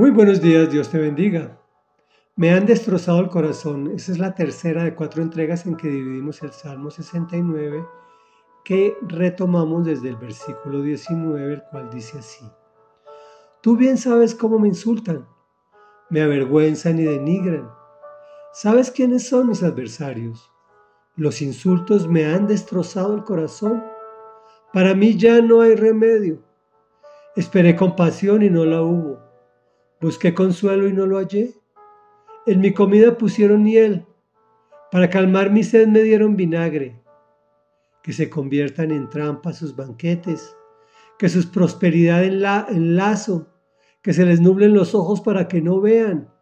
Muy buenos días, Dios te bendiga. Me han destrozado el corazón. Esa es la tercera de cuatro entregas en que dividimos el Salmo 69, que retomamos desde el versículo 19, el cual dice así. Tú bien sabes cómo me insultan, me avergüenzan y denigran. ¿Sabes quiénes son mis adversarios? Los insultos me han destrozado el corazón. Para mí ya no hay remedio. Esperé compasión y no la hubo Busqué consuelo y no lo hallé. En mi comida pusieron miel. Para calmar mi sed me dieron vinagre. Que se conviertan en trampa sus banquetes. Que sus prosperidad en, la, en lazo. Que se les nublen los ojos para que no vean.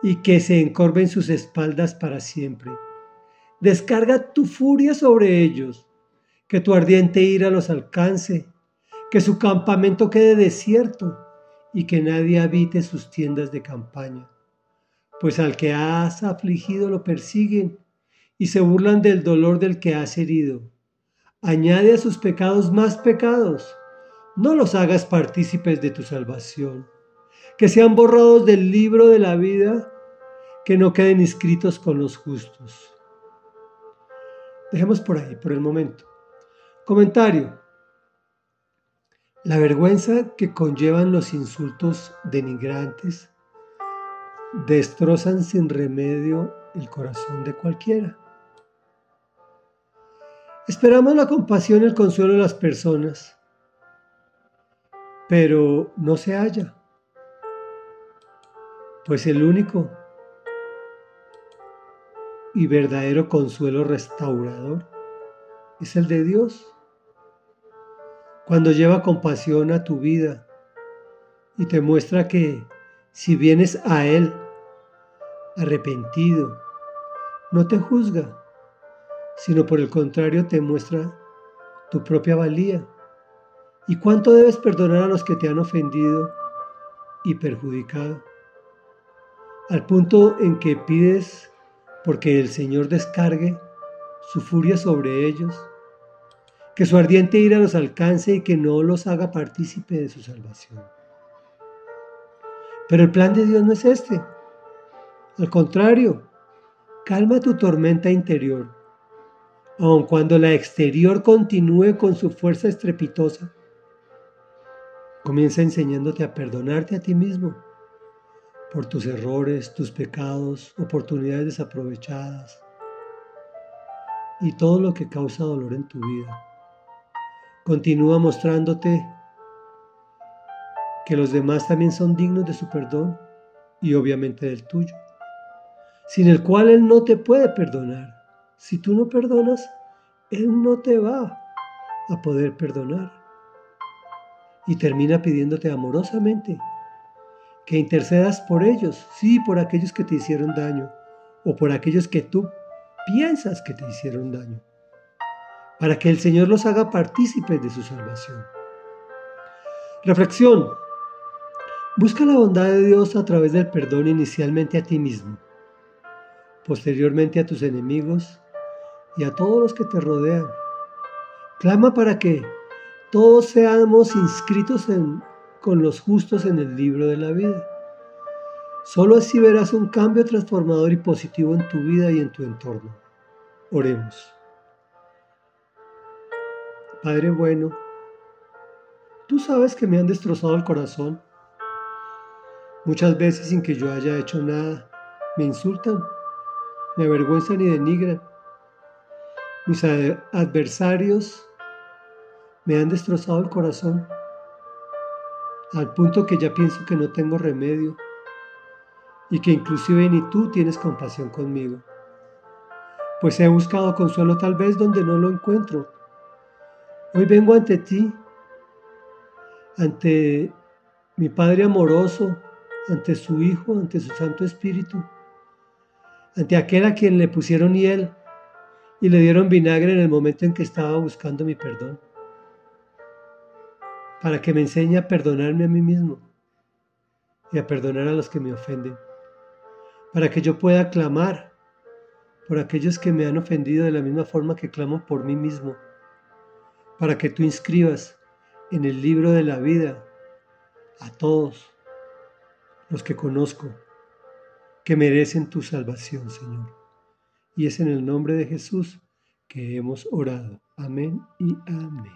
Y que se encorven sus espaldas para siempre. Descarga tu furia sobre ellos. Que tu ardiente ira los alcance. Que su campamento quede desierto y que nadie habite sus tiendas de campaña. Pues al que has afligido lo persiguen y se burlan del dolor del que has herido. Añade a sus pecados más pecados. No los hagas partícipes de tu salvación. Que sean borrados del libro de la vida, que no queden inscritos con los justos. Dejemos por ahí, por el momento. Comentario. La vergüenza que conllevan los insultos denigrantes destrozan sin remedio el corazón de cualquiera. Esperamos la compasión y el consuelo de las personas, pero no se halla, pues el único y verdadero consuelo restaurador es el de Dios cuando lleva compasión a tu vida y te muestra que si vienes a Él arrepentido, no te juzga, sino por el contrario te muestra tu propia valía. Y cuánto debes perdonar a los que te han ofendido y perjudicado, al punto en que pides porque el Señor descargue su furia sobre ellos que su ardiente ira los alcance y que no los haga partícipe de su salvación. Pero el plan de Dios no es este. Al contrario, calma tu tormenta interior, aun cuando la exterior continúe con su fuerza estrepitosa. Comienza enseñándote a perdonarte a ti mismo por tus errores, tus pecados, oportunidades desaprovechadas y todo lo que causa dolor en tu vida. Continúa mostrándote que los demás también son dignos de su perdón y obviamente del tuyo, sin el cual Él no te puede perdonar. Si tú no perdonas, Él no te va a poder perdonar. Y termina pidiéndote amorosamente que intercedas por ellos, sí, por aquellos que te hicieron daño o por aquellos que tú piensas que te hicieron daño para que el Señor los haga partícipes de su salvación. Reflexión. Busca la bondad de Dios a través del perdón inicialmente a ti mismo, posteriormente a tus enemigos y a todos los que te rodean. Clama para que todos seamos inscritos con los justos en el libro de la vida. Solo así verás un cambio transformador y positivo en tu vida y en tu entorno. Oremos. Padre bueno, tú sabes que me han destrozado el corazón. Muchas veces sin que yo haya hecho nada, me insultan, me avergüenzan y denigran. Mis adversarios me han destrozado el corazón, al punto que ya pienso que no tengo remedio y que inclusive ni tú tienes compasión conmigo. Pues he buscado consuelo tal vez donde no lo encuentro Hoy vengo ante ti, ante mi Padre amoroso, ante su Hijo, ante su Santo Espíritu, ante aquel a quien le pusieron hiel y le dieron vinagre en el momento en que estaba buscando mi perdón, para que me enseñe a perdonarme a mí mismo y a perdonar a los que me ofenden, para que yo pueda clamar por aquellos que me han ofendido de la misma forma que clamo por mí mismo para que tú inscribas en el libro de la vida a todos los que conozco, que merecen tu salvación, Señor. Y es en el nombre de Jesús que hemos orado. Amén y amén.